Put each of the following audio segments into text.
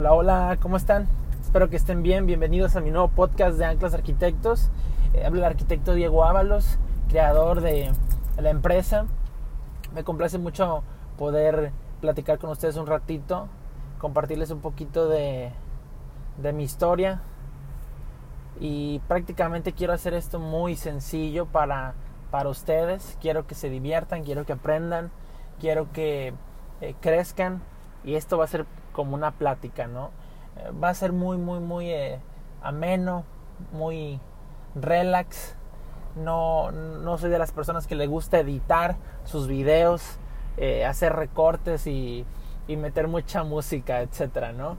Hola, hola, ¿cómo están? Espero que estén bien. Bienvenidos a mi nuevo podcast de Anclas Arquitectos. Eh, habla el arquitecto Diego Ábalos, creador de la empresa. Me complace mucho poder platicar con ustedes un ratito, compartirles un poquito de, de mi historia. Y prácticamente quiero hacer esto muy sencillo para, para ustedes. Quiero que se diviertan, quiero que aprendan, quiero que eh, crezcan. Y esto va a ser como una plática, ¿no? Eh, va a ser muy, muy, muy eh, ameno, muy relax. No, no soy de las personas que le gusta editar sus videos, eh, hacer recortes y, y, meter mucha música, etcétera, ¿no?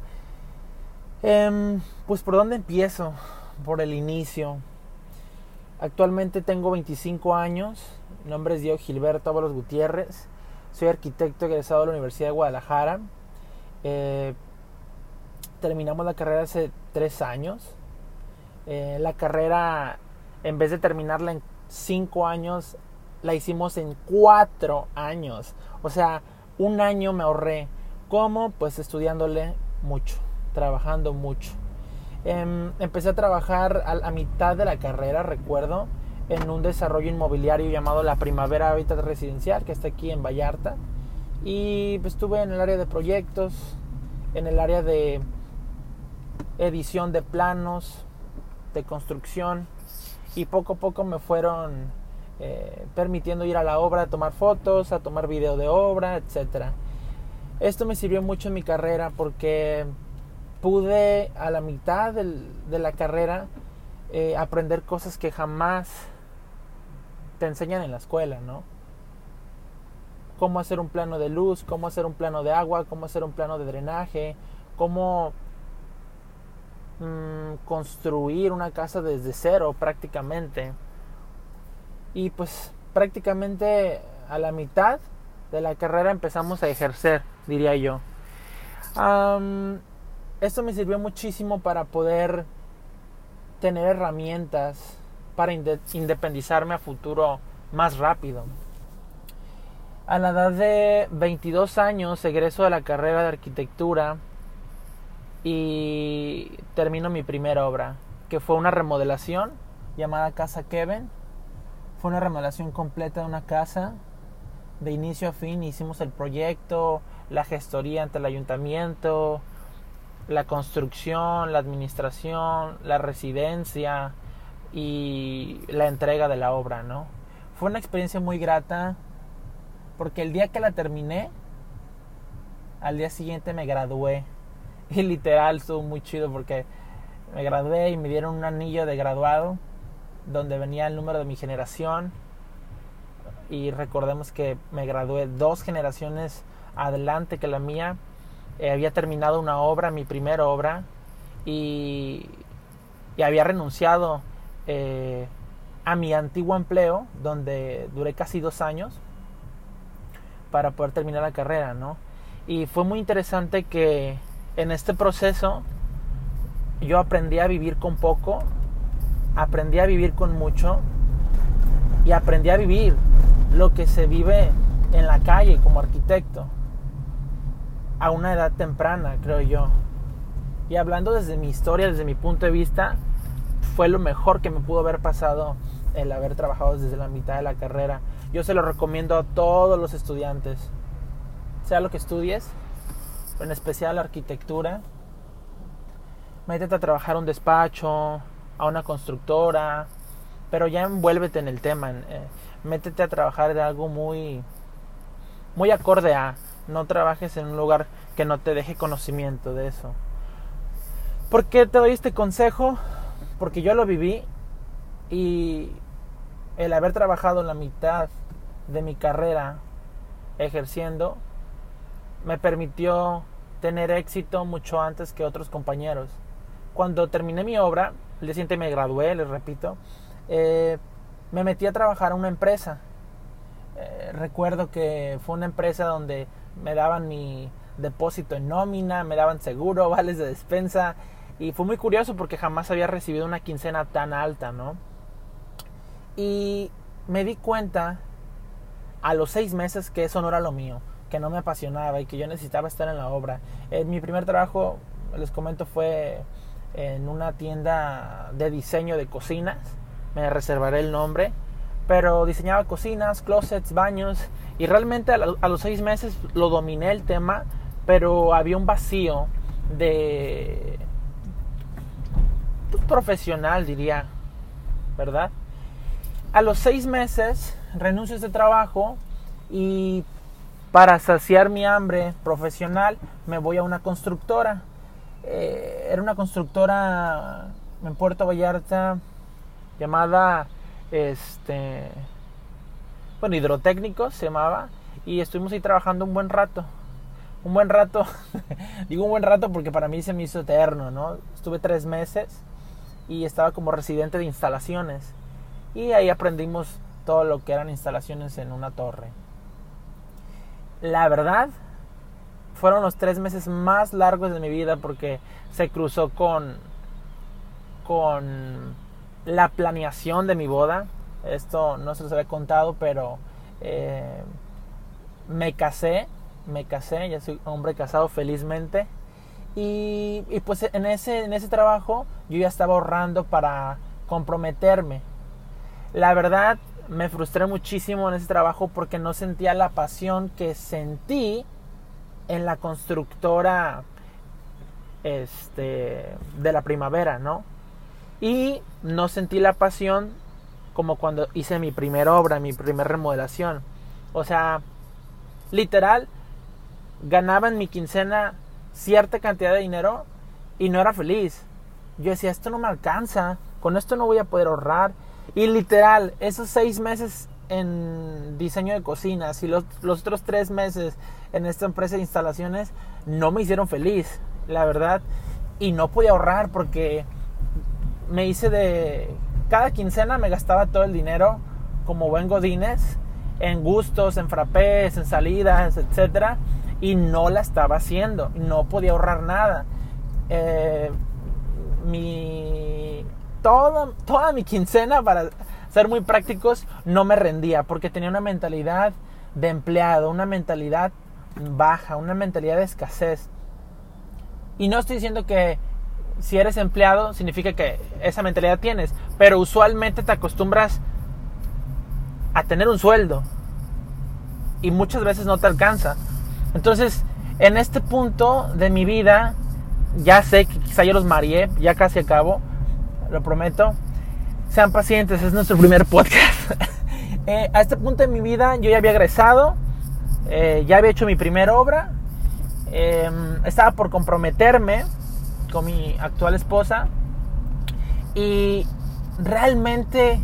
Eh, pues por dónde empiezo? Por el inicio. Actualmente tengo 25 años. Mi nombre es Diego Gilberto Ábalos Gutiérrez. Soy arquitecto egresado de la Universidad de Guadalajara. Eh, terminamos la carrera hace tres años. Eh, la carrera, en vez de terminarla en cinco años, la hicimos en cuatro años. O sea, un año me ahorré. ¿Cómo? Pues estudiándole mucho, trabajando mucho. Eh, empecé a trabajar a, a mitad de la carrera, recuerdo, en un desarrollo inmobiliario llamado La Primavera Hábitat Residencial, que está aquí en Vallarta. Y pues estuve en el área de proyectos, en el área de edición de planos, de construcción. Y poco a poco me fueron eh, permitiendo ir a la obra a tomar fotos, a tomar video de obra, etc. Esto me sirvió mucho en mi carrera porque pude a la mitad de la carrera eh, aprender cosas que jamás te enseñan en la escuela, ¿no? Cómo hacer un plano de luz, cómo hacer un plano de agua, cómo hacer un plano de drenaje, cómo mmm, construir una casa desde cero prácticamente. Y pues prácticamente a la mitad de la carrera empezamos a ejercer, diría yo. Esto me sirvió muchísimo para poder tener herramientas para independizarme a futuro más rápido. A la edad de 22 años egreso de la carrera de arquitectura y termino mi primera obra, que fue una remodelación llamada Casa Kevin. Fue una remodelación completa de una casa. De inicio a fin hicimos el proyecto, la gestoría ante el ayuntamiento, la construcción, la administración, la residencia y la entrega de la obra, ¿no? Fue una experiencia muy grata porque el día que la terminé, al día siguiente me gradué. Y literal estuvo muy chido porque me gradué y me dieron un anillo de graduado donde venía el número de mi generación. Y recordemos que me gradué dos generaciones adelante que la mía eh, había terminado una obra, mi primera obra, y, había renunciado eh, a mi antiguo empleo, donde duré casi dos años, para poder terminar la carrera, ¿no? Y fue muy interesante que en este proceso yo aprendí a vivir con poco, aprendí a vivir con mucho y aprendí a vivir lo que se vive en la calle como arquitecto a una edad temprana, creo yo. Y hablando desde mi historia, desde mi punto de vista, fue lo mejor que me pudo haber pasado el haber trabajado desde la mitad de la carrera. Yo se lo recomiendo a todos los estudiantes, sea lo que estudies, en especial arquitectura. Métete a trabajar a un despacho, a una constructora, pero ya envuélvete en el tema. Eh, métete a trabajar de algo muy, muy acorde a no trabajes en un lugar que no te deje conocimiento de eso. ¿Por qué te doy este consejo? Porque yo lo viví y el haber trabajado la mitad de mi carrera ejerciendo me permitió tener éxito mucho antes que otros compañeros. Cuando terminé mi obra, el día siguiente me gradué, les repito, eh, me metí a trabajar a una empresa. Eh, recuerdo que fue una empresa donde me daban mi depósito en nómina, me daban seguro, vales de despensa y fue muy curioso porque jamás había recibido una quincena tan alta, ¿no? Y me di cuenta a los seis meses que eso no era lo mío, que no me apasionaba y que yo necesitaba estar en la obra. En mi primer trabajo les comento, fue en una tienda de diseño de cocinas. Me reservaré el nombre. Pero diseñaba cocinas, closets, baños. Y realmente a los seis meses lo dominé el tema. Pero había un vacío de pues, profesional, diría. ¿Verdad? A los seis meses renuncio a este trabajo y para saciar mi hambre profesional me voy a una constructora. Eh, era una constructora en Puerto Vallarta llamada este bueno hidrotécnicos se llamaba y estuvimos ahí trabajando un buen rato. Un buen rato digo un buen rato porque para mí se me hizo eterno no estuve tres meses y estaba como residente de instalaciones y ahí aprendimos todo lo que eran instalaciones en una torre la verdad, fueron los tres meses más largos de mi vida porque se cruzó con, con la planeación de mi boda. Esto no se los había contado, pero eh, me casé, me casé, ya soy hombre casado felizmente. Y, y, pues en ese, en ese trabajo yo ya estaba ahorrando para comprometerme. La verdad, me frustré muchísimo en ese trabajo porque no sentía la pasión que sentí en la constructora este, de la primavera, ¿no? Y no sentí la pasión como cuando hice mi primera obra, mi primera remodelación. O sea, literal, ganaba en mi quincena cierta cantidad de dinero y no era feliz. Yo decía, esto no me alcanza, con esto no voy a poder ahorrar y literal, esos seis meses en diseño de cocinas y los, otros tres meses en esta empresa de instalaciones no me hicieron feliz, la verdad. Y no podía ahorrar porque me hice de... Cada quincena me gastaba todo el dinero como buen godines en gustos, en frappés, en salidas, etc. Y no la estaba haciendo, no podía ahorrar nada. Eh, mi toda, toda mi quincena, para ser muy prácticos, no me rendía porque tenía una mentalidad de empleado, una mentalidad baja, una mentalidad de escasez. Y no estoy diciendo que si eres empleado significa que esa mentalidad tienes, pero usualmente te acostumbras a tener un sueldo y muchas veces no te alcanza. Entonces, en este punto de mi vida, ya sé que quizá yo los mareé, ya casi acabo, lo prometo. Sean pacientes, es nuestro primer podcast. Eh, a este punto de mi vida yo ya había egresado, eh, ya había hecho mi primera obra, em, estaba por comprometerme con mi actual esposa y realmente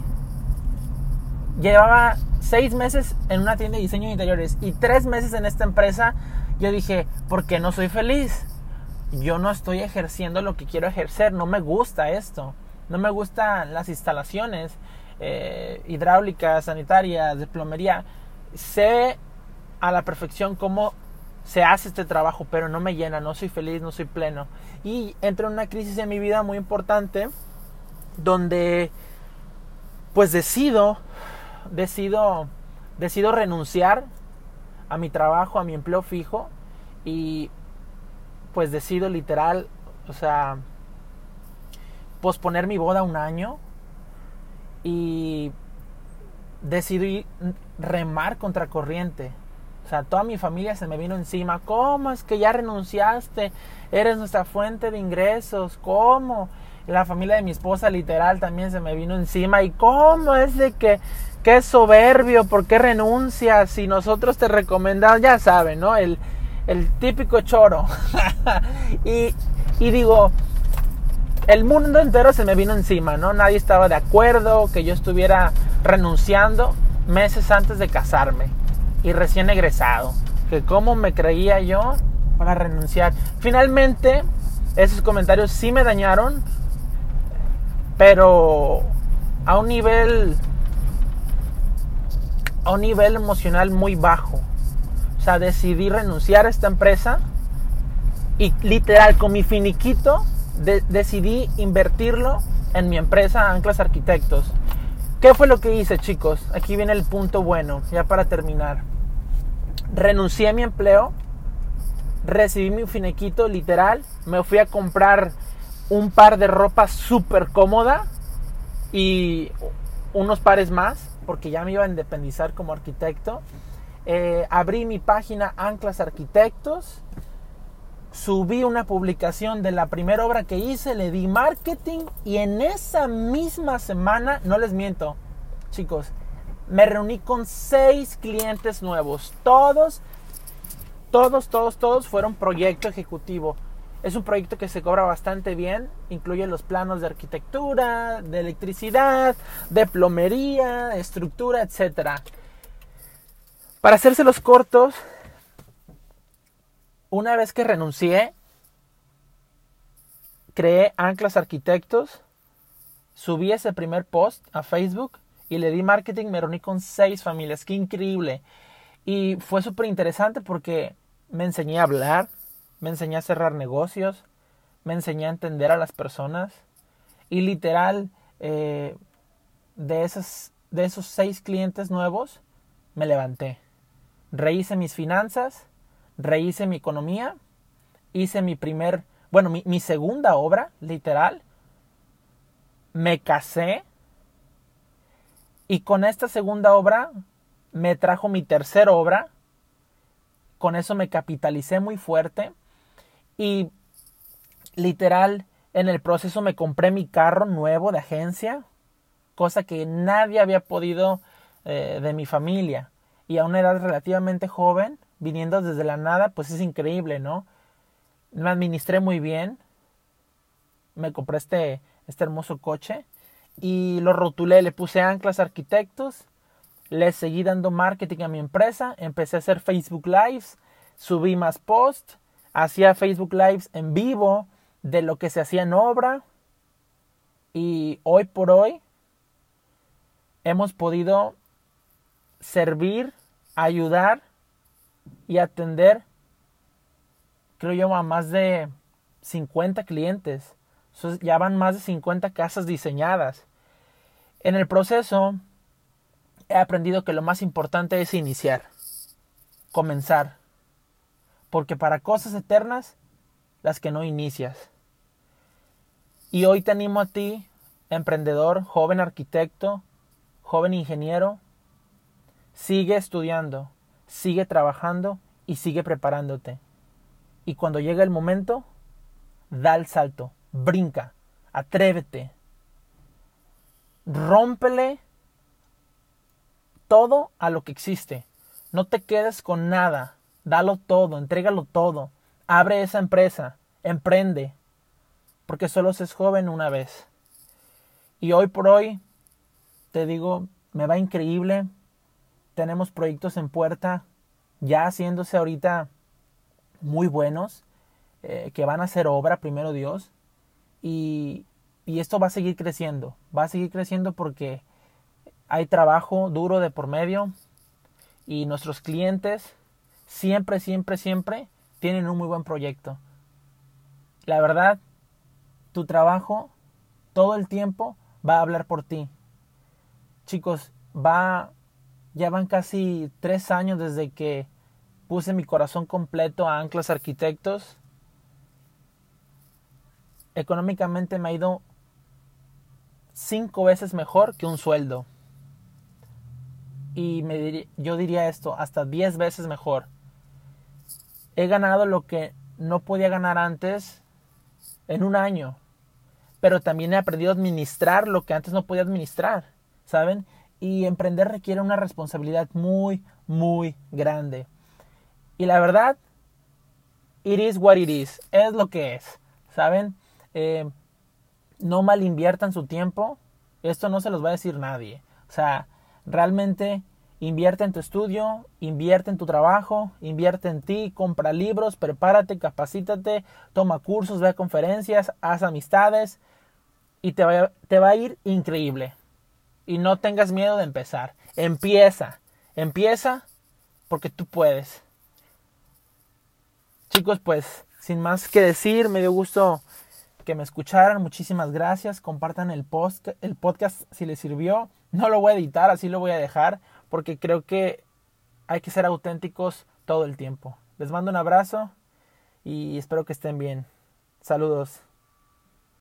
llevaba seis meses en una tienda de diseño de interiores y tres meses en esta empresa. Yo dije, ¿por qué no soy feliz? Yo no estoy ejerciendo lo que quiero ejercer, no me gusta esto no me gustan las instalaciones eh, hidráulicas, sanitarias, de plomería. Sé a la perfección cómo se hace este trabajo, pero no me llena, no soy feliz, no soy pleno. Y entro en una crisis en mi vida muy importante donde pues decido, decido, decido renunciar a mi trabajo, a mi empleo fijo y pues decido literal, o sea, posponer mi boda un año y decidí remar contra corriente. O sea, toda mi familia se me vino encima. ¿Cómo es que ya renunciaste? Eres nuestra fuente de ingresos. ¿Cómo? la familia de mi esposa literal también se me vino encima. ¿Y cómo es de que qué soberbio? ¿Por qué renuncias? Si nosotros te recomendamos, ya saben, ¿no? El, el típico choro. y, y digo, el mundo entero se me vino encima, ¿no? Nadie estaba de acuerdo que yo estuviera renunciando meses antes de casarme y recién egresado. Que cómo me creía yo para renunciar. Finalmente, esos comentarios sí me dañaron, pero a un nivel a un nivel emocional muy bajo. O sea, decidí renunciar a esta empresa y literal con mi finiquito decidí invertirlo en mi empresa Anclas Arquitectos. ¿Qué fue lo que hice, chicos? Aquí viene el punto bueno, ya para terminar. Renuncié a mi empleo, recibí mi finequito literal, me fui a comprar un par de ropa súper cómoda y unos pares más, porque ya me iba a independizar como arquitecto. Eh, abrí mi página Anclas Arquitectos, subí una publicación de la primera obra que hice, le di marketing y en esa misma semana, no les miento, chicos, me reuní con seis clientes nuevos. Todos, todos, todos, todos fueron proyecto ejecutivo. Es un proyecto que se cobra bastante bien, incluye los planos de arquitectura, de electricidad, de plomería, estructura, etc. Para hacerse los cortos, una vez que renuncié, creé Anclas Arquitectos, subí ese primer post a Facebook y le di marketing, me reuní con seis familias, qué increíble. Y fue súper interesante porque me enseñé a hablar, me enseñé a cerrar negocios, me enseñé a entender a las personas y literal eh, de, esos, de esos seis clientes nuevos me levanté. Rehice mis finanzas, rehice mi economía, hice mi primer, bueno, mi, mi segunda obra, literal. Me casé y con esta segunda obra me trajo mi tercera obra. Con eso me capitalicé muy fuerte y literal, en el proceso me compré mi carro nuevo de agencia, cosa que nadie había podido eh, de mi familia. Y a una edad relativamente joven, viniendo desde la nada, pues es increíble, ¿no? Me administré muy bien. Me compré este, este hermoso coche y lo rotulé, le puse anclas arquitectos, le seguí dando marketing a mi empresa, empecé a hacer Facebook Lives, subí más posts hacía Facebook Lives en vivo de lo que se hacía en obra y hoy por hoy hemos podido servir, ayudar y atender, creo yo, a más de 50 clientes. ya van más de 50 casas diseñadas. En el proceso he aprendido que lo más importante es iniciar, comenzar porque para cosas eternas, las que no inicias. Y hoy te animo a ti, emprendedor, joven arquitecto, joven ingeniero, sigue estudiando, sigue trabajando y sigue preparándote. Y cuando llegue el momento, da el salto, brinca, atrévete, rómpele todo a lo que existe. No te quedes con nada dalo todo, entrégalo todo, abre esa empresa, emprende, porque solo se es joven una vez. Y hoy por hoy, te digo, me va increíble, tenemos proyectos en puerta, ya haciéndose ahorita muy buenos, eh, que van a ser obra, primero Dios, y, y esto va a seguir creciendo, va a seguir creciendo porque hay trabajo duro de por medio y nuestros clientes siempre, siempre, siempre tienen un muy buen proyecto. La verdad, tu trabajo todo el tiempo va a hablar por ti. Chicos, va, ya van casi tres años desde que puse mi corazón completo a Anclas Arquitectos. Económicamente me ha ido cinco veces mejor que un sueldo. Y me yo diría esto, hasta diez veces mejor he ganado lo que no podía ganar antes en un año. Pero también he aprendido a administrar lo que antes no podía administrar, ¿saben? Y emprender requiere una responsabilidad muy, muy grande. Y la verdad, it is what it is. Es lo que es, ¿saben? Eh, no mal inviertan su tiempo. Esto no se los va a decir nadie. O sea, realmente Invierte en tu estudio, invierte en tu trabajo, invierte en ti, compra libros, prepárate, capacítate, toma cursos, ve conferencias, haz amistades y te va, te va a ir increíble. Y no tengas miedo de empezar. Empieza, empieza porque tú puedes. Chicos, pues sin más que decir, me dio gusto que me escucharan. Muchísimas gracias. Compartan el, post, el podcast si les sirvió. No lo voy a editar, así lo voy a dejar porque creo que hay que ser auténticos todo el tiempo. Les mando un abrazo y espero que estén bien. Saludos.